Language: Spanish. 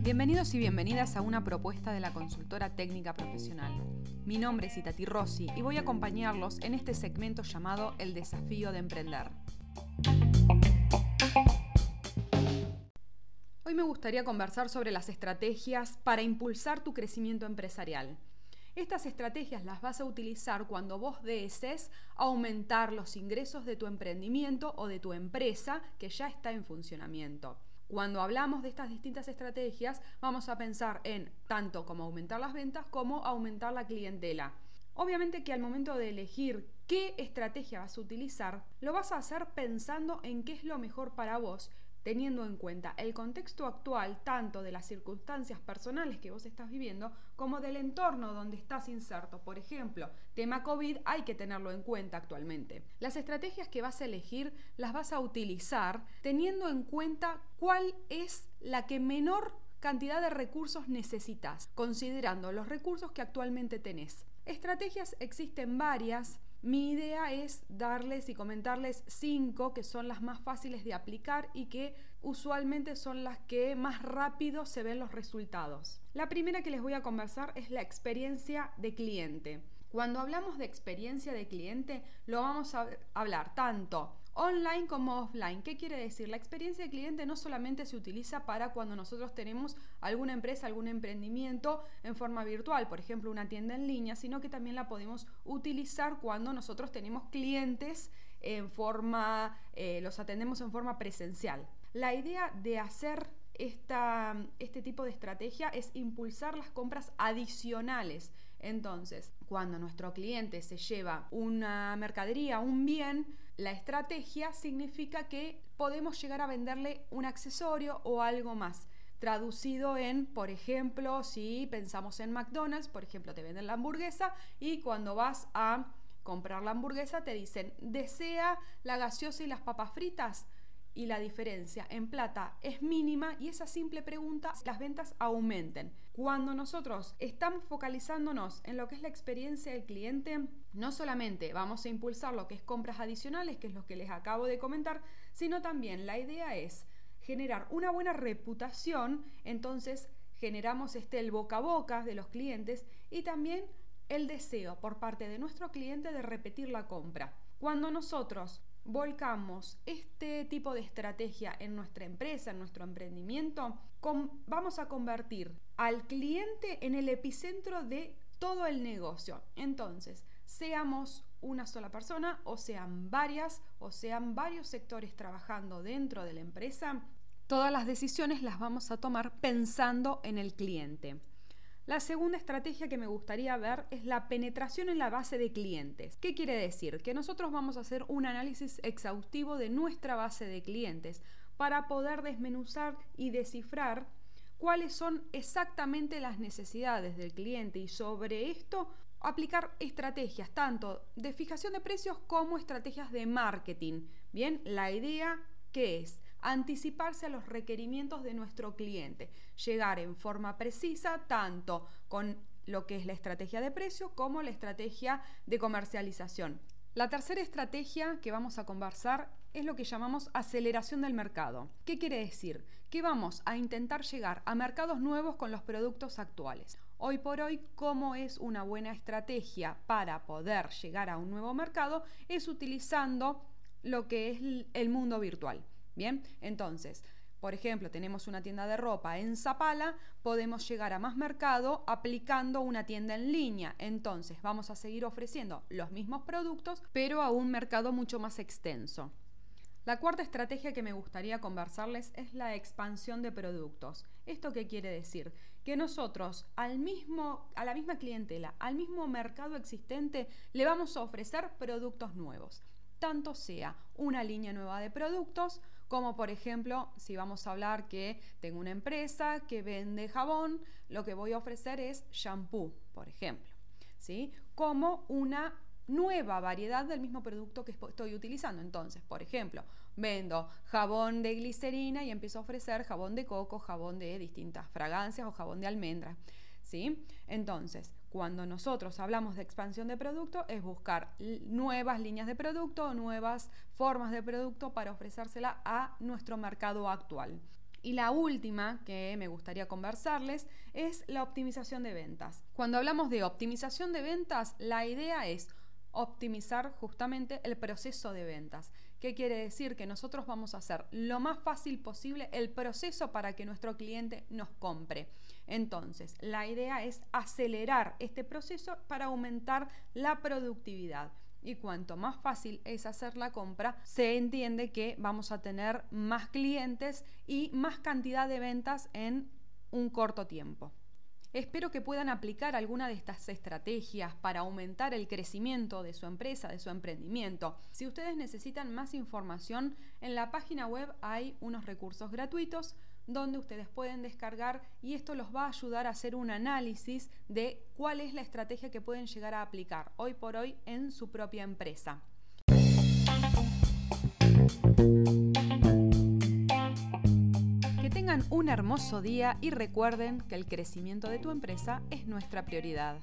Bienvenidos y bienvenidas a una propuesta de la consultora técnica profesional. Mi nombre es Itati Rossi y voy a acompañarlos en este segmento llamado El desafío de emprender. Hoy me gustaría conversar sobre las estrategias para impulsar tu crecimiento empresarial. Estas estrategias las vas a utilizar cuando vos desees aumentar los ingresos de tu emprendimiento o de tu empresa que ya está en funcionamiento. Cuando hablamos de estas distintas estrategias, vamos a pensar en tanto como aumentar las ventas como aumentar la clientela. Obviamente que al momento de elegir qué estrategia vas a utilizar, lo vas a hacer pensando en qué es lo mejor para vos teniendo en cuenta el contexto actual tanto de las circunstancias personales que vos estás viviendo como del entorno donde estás inserto. Por ejemplo, tema COVID hay que tenerlo en cuenta actualmente. Las estrategias que vas a elegir las vas a utilizar teniendo en cuenta cuál es la que menor cantidad de recursos necesitas, considerando los recursos que actualmente tenés. Estrategias existen varias, mi idea es darles y comentarles cinco que son las más fáciles de aplicar y que usualmente son las que más rápido se ven los resultados. La primera que les voy a conversar es la experiencia de cliente. Cuando hablamos de experiencia de cliente, lo vamos a hablar tanto online como offline. ¿Qué quiere decir? La experiencia de cliente no solamente se utiliza para cuando nosotros tenemos alguna empresa, algún emprendimiento en forma virtual, por ejemplo una tienda en línea, sino que también la podemos utilizar cuando nosotros tenemos clientes en forma, eh, los atendemos en forma presencial. La idea de hacer esta, este tipo de estrategia es impulsar las compras adicionales. Entonces, cuando nuestro cliente se lleva una mercadería, un bien, la estrategia significa que podemos llegar a venderle un accesorio o algo más. Traducido en, por ejemplo, si pensamos en McDonald's, por ejemplo, te venden la hamburguesa y cuando vas a comprar la hamburguesa te dicen, ¿desea la gaseosa y las papas fritas? Y la diferencia en plata es mínima y esa simple pregunta las ventas aumenten. Cuando nosotros estamos focalizándonos en lo que es la experiencia del cliente, no solamente vamos a impulsar lo que es compras adicionales, que es lo que les acabo de comentar, sino también la idea es generar una buena reputación, entonces generamos este el boca a boca de los clientes y también el deseo por parte de nuestro cliente de repetir la compra. Cuando nosotros volcamos este tipo de estrategia en nuestra empresa, en nuestro emprendimiento, vamos a convertir al cliente en el epicentro de todo el negocio. Entonces, seamos una sola persona o sean varias o sean varios sectores trabajando dentro de la empresa, todas las decisiones las vamos a tomar pensando en el cliente. La segunda estrategia que me gustaría ver es la penetración en la base de clientes. ¿Qué quiere decir? Que nosotros vamos a hacer un análisis exhaustivo de nuestra base de clientes para poder desmenuzar y descifrar cuáles son exactamente las necesidades del cliente y sobre esto aplicar estrategias tanto de fijación de precios como estrategias de marketing. Bien, la idea que es anticiparse a los requerimientos de nuestro cliente, llegar en forma precisa tanto con lo que es la estrategia de precio como la estrategia de comercialización. La tercera estrategia que vamos a conversar es lo que llamamos aceleración del mercado. ¿Qué quiere decir? Que vamos a intentar llegar a mercados nuevos con los productos actuales. Hoy por hoy, ¿cómo es una buena estrategia para poder llegar a un nuevo mercado? Es utilizando lo que es el mundo virtual. Bien, entonces, por ejemplo, tenemos una tienda de ropa en Zapala, podemos llegar a más mercado aplicando una tienda en línea. Entonces, vamos a seguir ofreciendo los mismos productos, pero a un mercado mucho más extenso. La cuarta estrategia que me gustaría conversarles es la expansión de productos. ¿Esto qué quiere decir? Que nosotros al mismo, a la misma clientela, al mismo mercado existente, le vamos a ofrecer productos nuevos. Tanto sea una línea nueva de productos, como por ejemplo, si vamos a hablar que tengo una empresa que vende jabón, lo que voy a ofrecer es shampoo, por ejemplo, ¿sí? Como una nueva variedad del mismo producto que estoy utilizando. Entonces, por ejemplo, vendo jabón de glicerina y empiezo a ofrecer jabón de coco, jabón de distintas fragancias o jabón de almendra. ¿Sí? Entonces, cuando nosotros hablamos de expansión de producto es buscar nuevas líneas de producto, nuevas formas de producto para ofrecérsela a nuestro mercado actual. Y la última que me gustaría conversarles es la optimización de ventas. Cuando hablamos de optimización de ventas, la idea es optimizar justamente el proceso de ventas. ¿Qué quiere decir? Que nosotros vamos a hacer lo más fácil posible el proceso para que nuestro cliente nos compre. Entonces, la idea es acelerar este proceso para aumentar la productividad. Y cuanto más fácil es hacer la compra, se entiende que vamos a tener más clientes y más cantidad de ventas en un corto tiempo. Espero que puedan aplicar alguna de estas estrategias para aumentar el crecimiento de su empresa, de su emprendimiento. Si ustedes necesitan más información, en la página web hay unos recursos gratuitos donde ustedes pueden descargar y esto los va a ayudar a hacer un análisis de cuál es la estrategia que pueden llegar a aplicar hoy por hoy en su propia empresa. Hermoso día y recuerden que el crecimiento de tu empresa es nuestra prioridad.